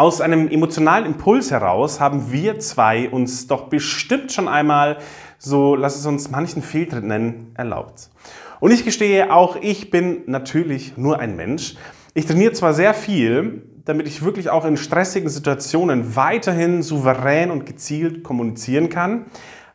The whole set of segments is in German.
Aus einem emotionalen Impuls heraus haben wir zwei uns doch bestimmt schon einmal, so lass es uns manchen Fehltritt nennen, erlaubt. Und ich gestehe, auch ich bin natürlich nur ein Mensch. Ich trainiere zwar sehr viel, damit ich wirklich auch in stressigen Situationen weiterhin souverän und gezielt kommunizieren kann,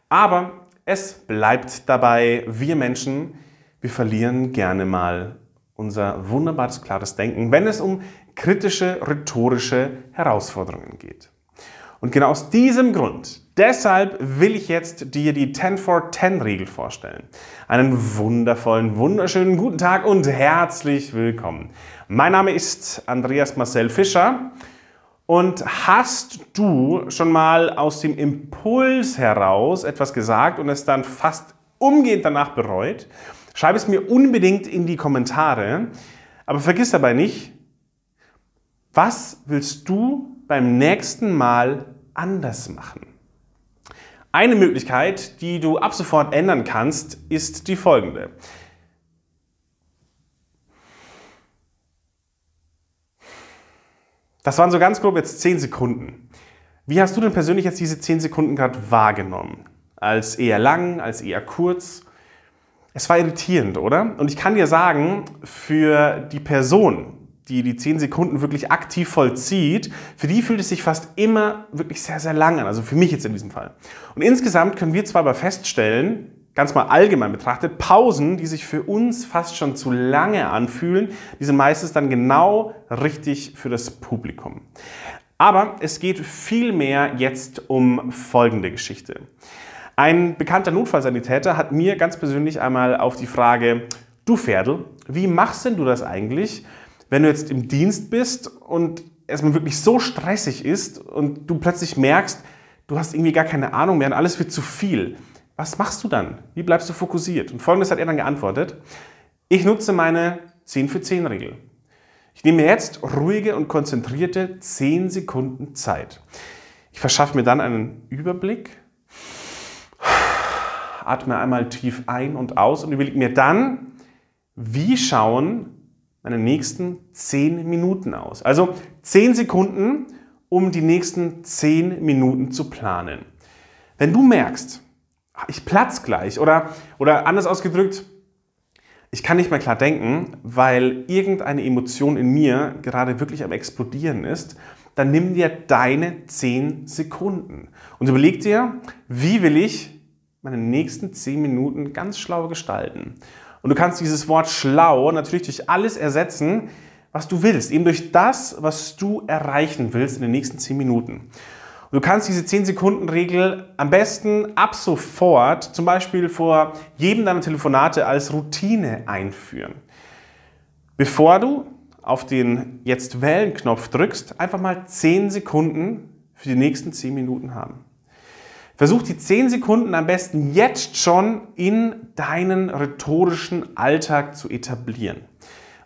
aber es bleibt dabei, wir Menschen, wir verlieren gerne mal unser wunderbares, klares Denken, wenn es um kritische, rhetorische Herausforderungen geht. Und genau aus diesem Grund, deshalb will ich jetzt dir die 10 for 10 Regel vorstellen. Einen wundervollen, wunderschönen guten Tag und herzlich willkommen. Mein Name ist Andreas Marcel Fischer und hast du schon mal aus dem Impuls heraus etwas gesagt und es dann fast umgehend danach bereut? Schreib es mir unbedingt in die Kommentare. Aber vergiss dabei nicht, was willst du beim nächsten Mal anders machen? Eine Möglichkeit, die du ab sofort ändern kannst, ist die folgende. Das waren so ganz grob jetzt 10 Sekunden. Wie hast du denn persönlich jetzt diese 10 Sekunden gerade wahrgenommen? Als eher lang, als eher kurz? Es war irritierend, oder? Und ich kann dir sagen, für die Person, die die 10 Sekunden wirklich aktiv vollzieht, für die fühlt es sich fast immer wirklich sehr, sehr lang an. Also für mich jetzt in diesem Fall. Und insgesamt können wir zwar aber feststellen, ganz mal allgemein betrachtet, Pausen, die sich für uns fast schon zu lange anfühlen, die sind meistens dann genau richtig für das Publikum. Aber es geht vielmehr jetzt um folgende Geschichte. Ein bekannter Notfallsanitäter hat mir ganz persönlich einmal auf die Frage, du Pferdl, wie machst denn du das eigentlich, wenn du jetzt im Dienst bist und es wirklich so stressig ist und du plötzlich merkst, du hast irgendwie gar keine Ahnung mehr und alles wird zu viel. Was machst du dann? Wie bleibst du fokussiert? Und folgendes hat er dann geantwortet. Ich nutze meine 10 für 10 Regel. Ich nehme mir jetzt ruhige und konzentrierte 10 Sekunden Zeit. Ich verschaffe mir dann einen Überblick, atme einmal tief ein und aus und überlege mir dann, wie schauen meine nächsten 10 Minuten aus. Also 10 Sekunden, um die nächsten 10 Minuten zu planen. Wenn du merkst, ich platz gleich oder, oder anders ausgedrückt, ich kann nicht mehr klar denken, weil irgendeine Emotion in mir gerade wirklich am explodieren ist, dann nimm dir deine 10 Sekunden und überleg dir, wie will ich meine nächsten 10 Minuten ganz schlau gestalten. Und du kannst dieses Wort schlau natürlich durch alles ersetzen, was du willst. Eben durch das, was du erreichen willst in den nächsten 10 Minuten. Du kannst diese 10-Sekunden-Regel am besten ab sofort, zum Beispiel vor jedem deiner Telefonate, als Routine einführen. Bevor du auf den Jetzt wählen-Knopf drückst, einfach mal 10 Sekunden für die nächsten 10 Minuten haben. Versuch die 10 Sekunden am besten jetzt schon in deinen rhetorischen Alltag zu etablieren.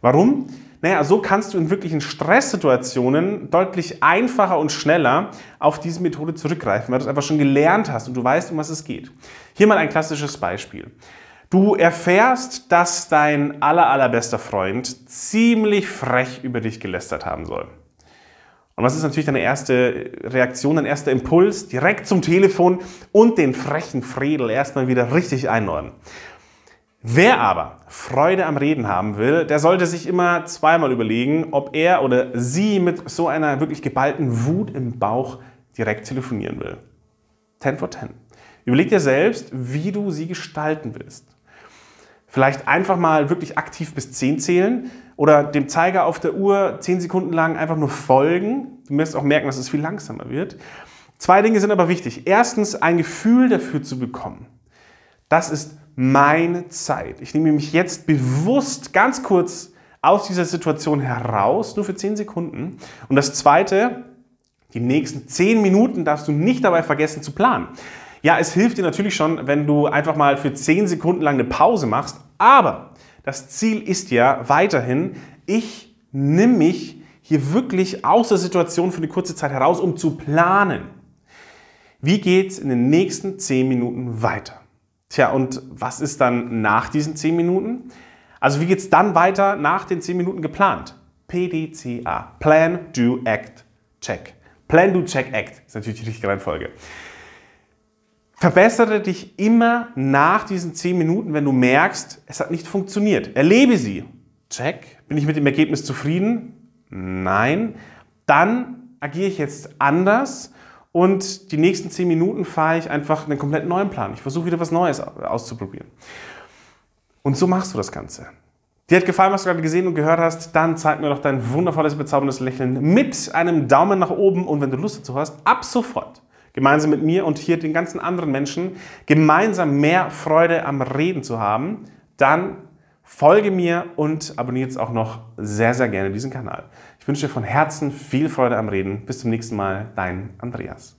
Warum? Naja, so kannst du in wirklichen Stresssituationen deutlich einfacher und schneller auf diese Methode zurückgreifen, weil du es einfach schon gelernt hast und du weißt, um was es geht. Hier mal ein klassisches Beispiel. Du erfährst, dass dein aller, allerbester Freund ziemlich frech über dich gelästert haben soll. Und was ist natürlich deine erste Reaktion, dein erster Impuls? Direkt zum Telefon und den frechen Fredel erstmal wieder richtig einordnen. Wer aber Freude am Reden haben will, der sollte sich immer zweimal überlegen, ob er oder sie mit so einer wirklich geballten Wut im Bauch direkt telefonieren will. 10 for 10. Überleg dir selbst, wie du sie gestalten willst. Vielleicht einfach mal wirklich aktiv bis 10 zählen oder dem Zeiger auf der Uhr 10 Sekunden lang einfach nur folgen. Du wirst auch merken, dass es viel langsamer wird. Zwei Dinge sind aber wichtig. Erstens, ein Gefühl dafür zu bekommen. Das ist meine Zeit. Ich nehme mich jetzt bewusst ganz kurz aus dieser Situation heraus, nur für 10 Sekunden. Und das Zweite, die nächsten 10 Minuten darfst du nicht dabei vergessen zu planen. Ja, es hilft dir natürlich schon, wenn du einfach mal für 10 Sekunden lang eine Pause machst, aber das Ziel ist ja weiterhin, ich nehme mich hier wirklich aus der Situation für eine kurze Zeit heraus, um zu planen. Wie geht es in den nächsten 10 Minuten weiter? Tja, und was ist dann nach diesen 10 Minuten? Also wie geht es dann weiter nach den 10 Minuten geplant? PDCA. Plan, Do, Act, check. Plan, do, check, act. Ist natürlich die richtige Reihenfolge. Verbessere dich immer nach diesen 10 Minuten, wenn du merkst, es hat nicht funktioniert. Erlebe sie. Check. Bin ich mit dem Ergebnis zufrieden? Nein. Dann agiere ich jetzt anders und die nächsten 10 Minuten fahre ich einfach einen komplett neuen Plan. Ich versuche wieder was Neues auszuprobieren. Und so machst du das Ganze. Dir hat gefallen, was du gerade gesehen und gehört hast, dann zeig mir doch dein wundervolles, bezauberndes Lächeln mit einem Daumen nach oben und wenn du Lust dazu hast, ab sofort gemeinsam mit mir und hier den ganzen anderen Menschen gemeinsam mehr Freude am Reden zu haben, dann folge mir und abonniere jetzt auch noch sehr, sehr gerne diesen Kanal. Ich wünsche dir von Herzen viel Freude am Reden. Bis zum nächsten Mal, dein Andreas.